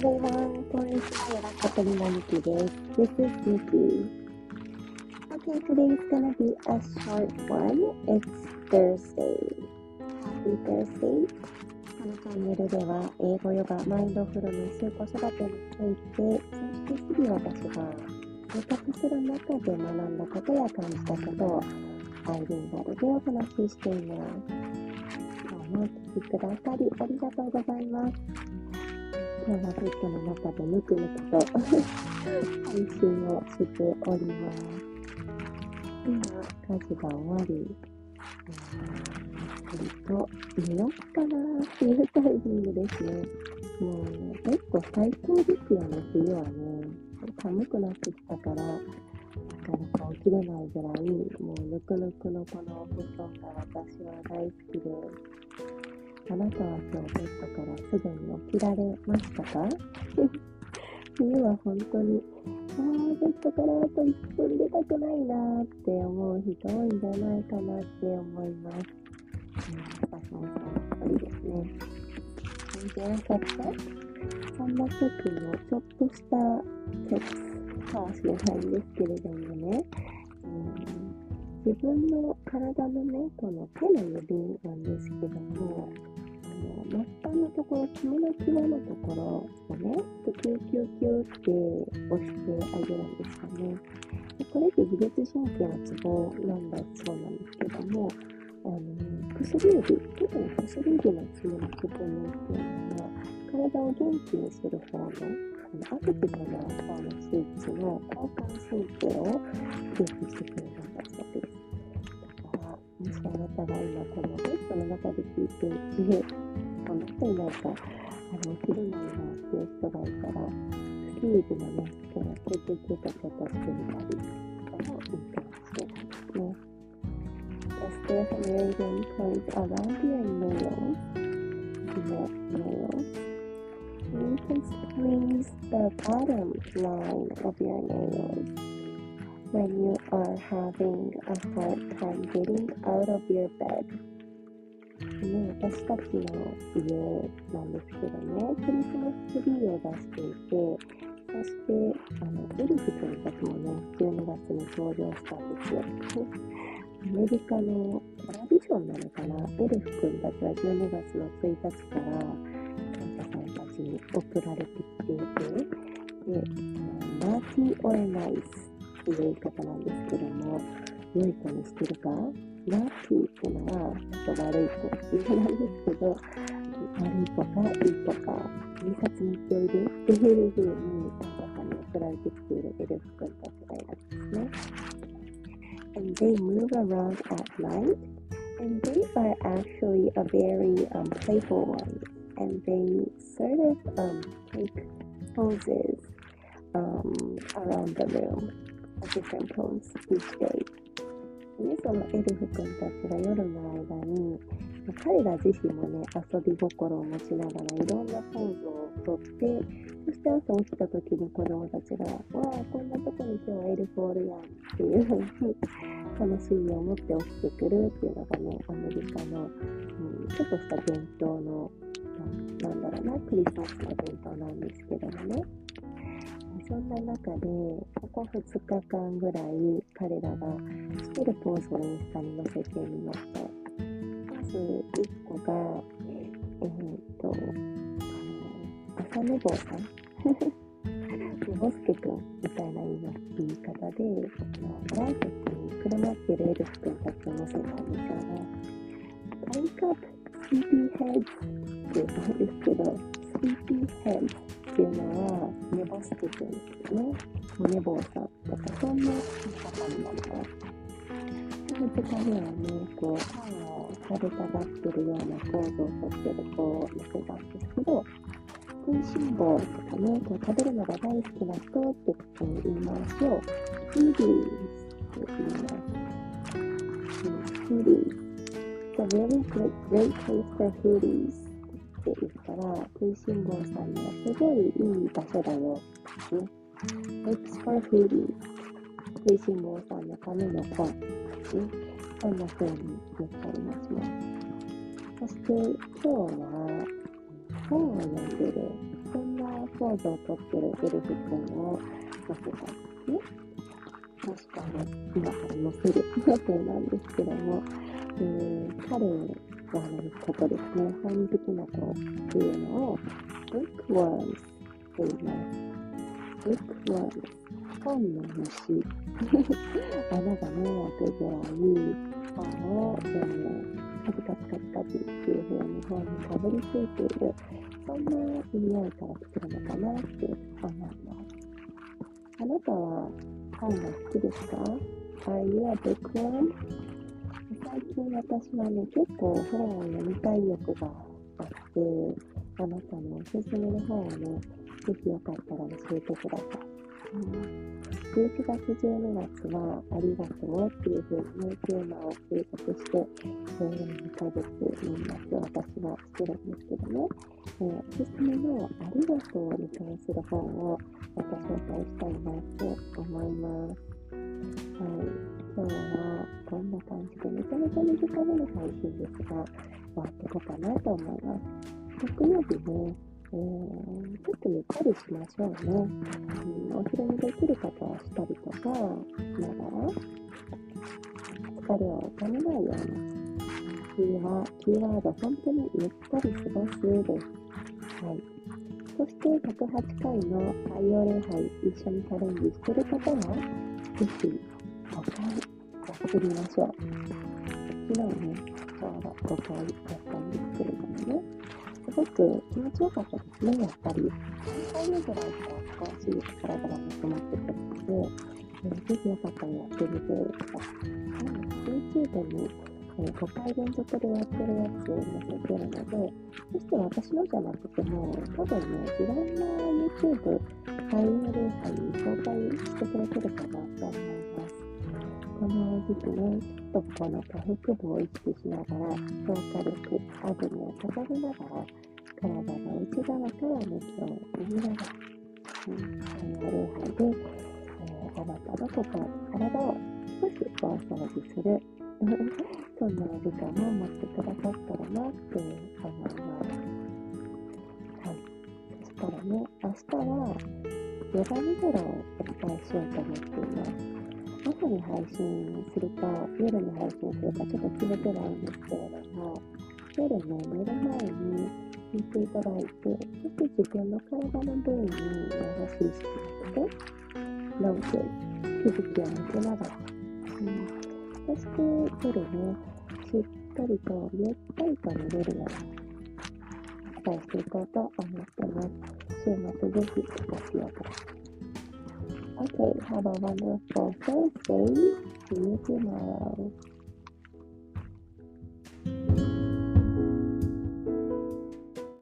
皆さん、こんにちは。ラカトリモニキです。This is Kiki. Okay, today is gonna be a short one. It's Thursday. Happy Thursday. このチャンネルでは、英語ヨガ、マインドフルネス、子育てについて、そして次は私が生活する中で学んだことや感じたことを、アイデンガルでお話ししています。今日もお聴きくださり、ありがとうございます。今日はベッドの中でぬくぬくと配信をしております。今、家事が終わり、ゆっくりと寝よっかなっていうタイミングですね。もう、ね結構最高ですよね、冬はね。寒くなってきたから、なかなか起きれないぐらい、もうぬくぬくのこのお布団が私は大好きであなたは今日ベッドからすぐに起きられましたか？冬は本当に、ああ、ベッドからあと1分出たくないなって思う人多いんじゃないかなって思います。うん、私もその一人ですね。全然朝ってそんな時のちょっとしたチプスかもしれないんですけれどもね、うん、自分の体のね、この手の指なんですけども、ところ、爪の際のところをね、キューキューキューって押してあげるんですよね。でこれって自律神経のツボなんだそうなんですけども、あの薬指、特に薬指の爪のくぼみっていうのは、体を元気にする方の、あのアクティブな方のスイッチの交感神経を刺激してくれるんだそうです。だから、もしあなたが今このベッドの中で聞いていて、この人になんか、あの、切れないなっていう人がいたら、スキーズのね、その、キュキュキュとちょっとしてみたりとかもいいかもしれないですね。Just there's some raising points around your nails, your nails. You can squeeze the bottom line of your nails when you are having a hard time getting out of your bed. ね、私たちの家なんですけどね、クリスマスツリーを出していて、そして、あの、エルフ君たちもね、12月に登場したんですよ。アメリカのトラディションなのかな？エルフ君たちは12月の1日から、サンタさんたちに送られてきていて、で、マーティー・オエナイスっていう言い方なんですけども、良い子にしてるか？ラッキーっていうのは、ちょっと悪い子っていう意味なんですけど、悪い子かいい子か、警察に行っておいでっていうふうに、サンタさんに送られてきているエルフ君たちがいるんですね。And they move around at night, and they are actually a very um, playful one, and they sort of um, take poses um, around the room, different poses each day. ね、そのエルフ君たちが夜の間に、彼ら自身もね、遊び心を持ちながらいろんなポーズをとって、そして朝起きた時に子供たちが、わあ、こんなとこに今日はエルフおるやんっていうふうに楽しみを持って起きてくるっていうのがね、アメリカの、うん、ちょっとした伝統の、なんだろうな、クリスマスの伝統なんですけどもね。そんな中で、ここ2日間ぐらい彼らがしてるポーズをインスタに載せてみました。まず1個が、えー、っと、あの、朝寝坊さんボスケくんみたいな言い方で、あの、ライトにくるまってるエルフ君たちを乗せたんですよね。Wake up, sleepyheads って言うんですけど、sleepyheads っていうのは、寝坊してくんですよね。寝坊さんとか、そんな言い方になります。その他にはね、こう、パンを食べたがってるようなポーズをとってる子を見せたんですけど、食いしん坊とかね、こう食べるのが大好きな人って言いますよ。フーディーズって言います。フーディーズ。It's a very great, great place for foodies. って言ったら、食いしん坊さんにはすごいいい場所だよ。ね。It's for foodie. 食いしん坊さんのための本。ね。そんな風に言ったりますね。そして今日は本を読んでるそんなポーズをとってるエルフ君を載せたんですね。確かに今から載せる 予定なんですけども、えー、彼のこですね、本好きな子っていうのを bookworms と言います。bookworms 本の虫穴がね、開くぐらい本を読むカチカチカチカチっていう風に本にかぶりついている、そんな意味合いから来てるのかなって思います。あなたは本が好きですか ?Are you a bookworm? 最近私はね、結構本を読みたい欲があって、あなたのおすすめの本をね、ぜひよかったら教えてください。うん11月12月はありがとうっていうふうに、テーマを計画して、えー、2ヶ月になって私はしてるんですけどね、えー、おすすめのありがとうに関する本をまた紹介したいなって思います。はい。今日はこんな感じでめちゃめちゃ短めの配信ですが、終わってこうかなと思います。木曜日ね、えー、ちょっとゆったりしましょうね。うん、お昼にできる方はしたりとかしなら、疲れをためないように。次は、キーワード、本当にゆったり過ごすです。はい。そして、108回の太陽礼拝、一緒にチャレンジしてる方は、ぜひ、5回やってみましょう。昨日ね、ちょうど5回やったんですけれどもね。すごく気持ちよかったですね、やっぱり。3回目ぐらいから少し体が熱くなってくるので、ぜひよかったらやってみてください。YouTube に、5回連続でやってるやつを載せてるので、そして私のじゃなくても、多分ね、いろんな YouTube、対応礼拝に紹介してくれてるかなと思います。この時期ね、ちょっとこの下腹部を意識しながら、消化力、アグミを高めながら、体の内側から熱を入れながら、うん、あの礼拝で、えー、あなたの心、体を少しお掃除する、そん。な時間を持ってくださったらなって思います。はい。そしたらね、明日は、ヨガミドラをお伝えしようと思っています。朝に配信するか、夜に配信するか、ちょっと決めてないん。ですけれども、夜ね、寝る前に聞いていただいて、そして自分の体の部位に優しい意識をして、ノート、気づきを持ちながら、うん、そして夜ね、しっかりとゆったりと寝れるようにお伝えしていこうと思ってます。週末ぜひご活用ください。Okay, have a wonderful Thursday. See you tomorrow.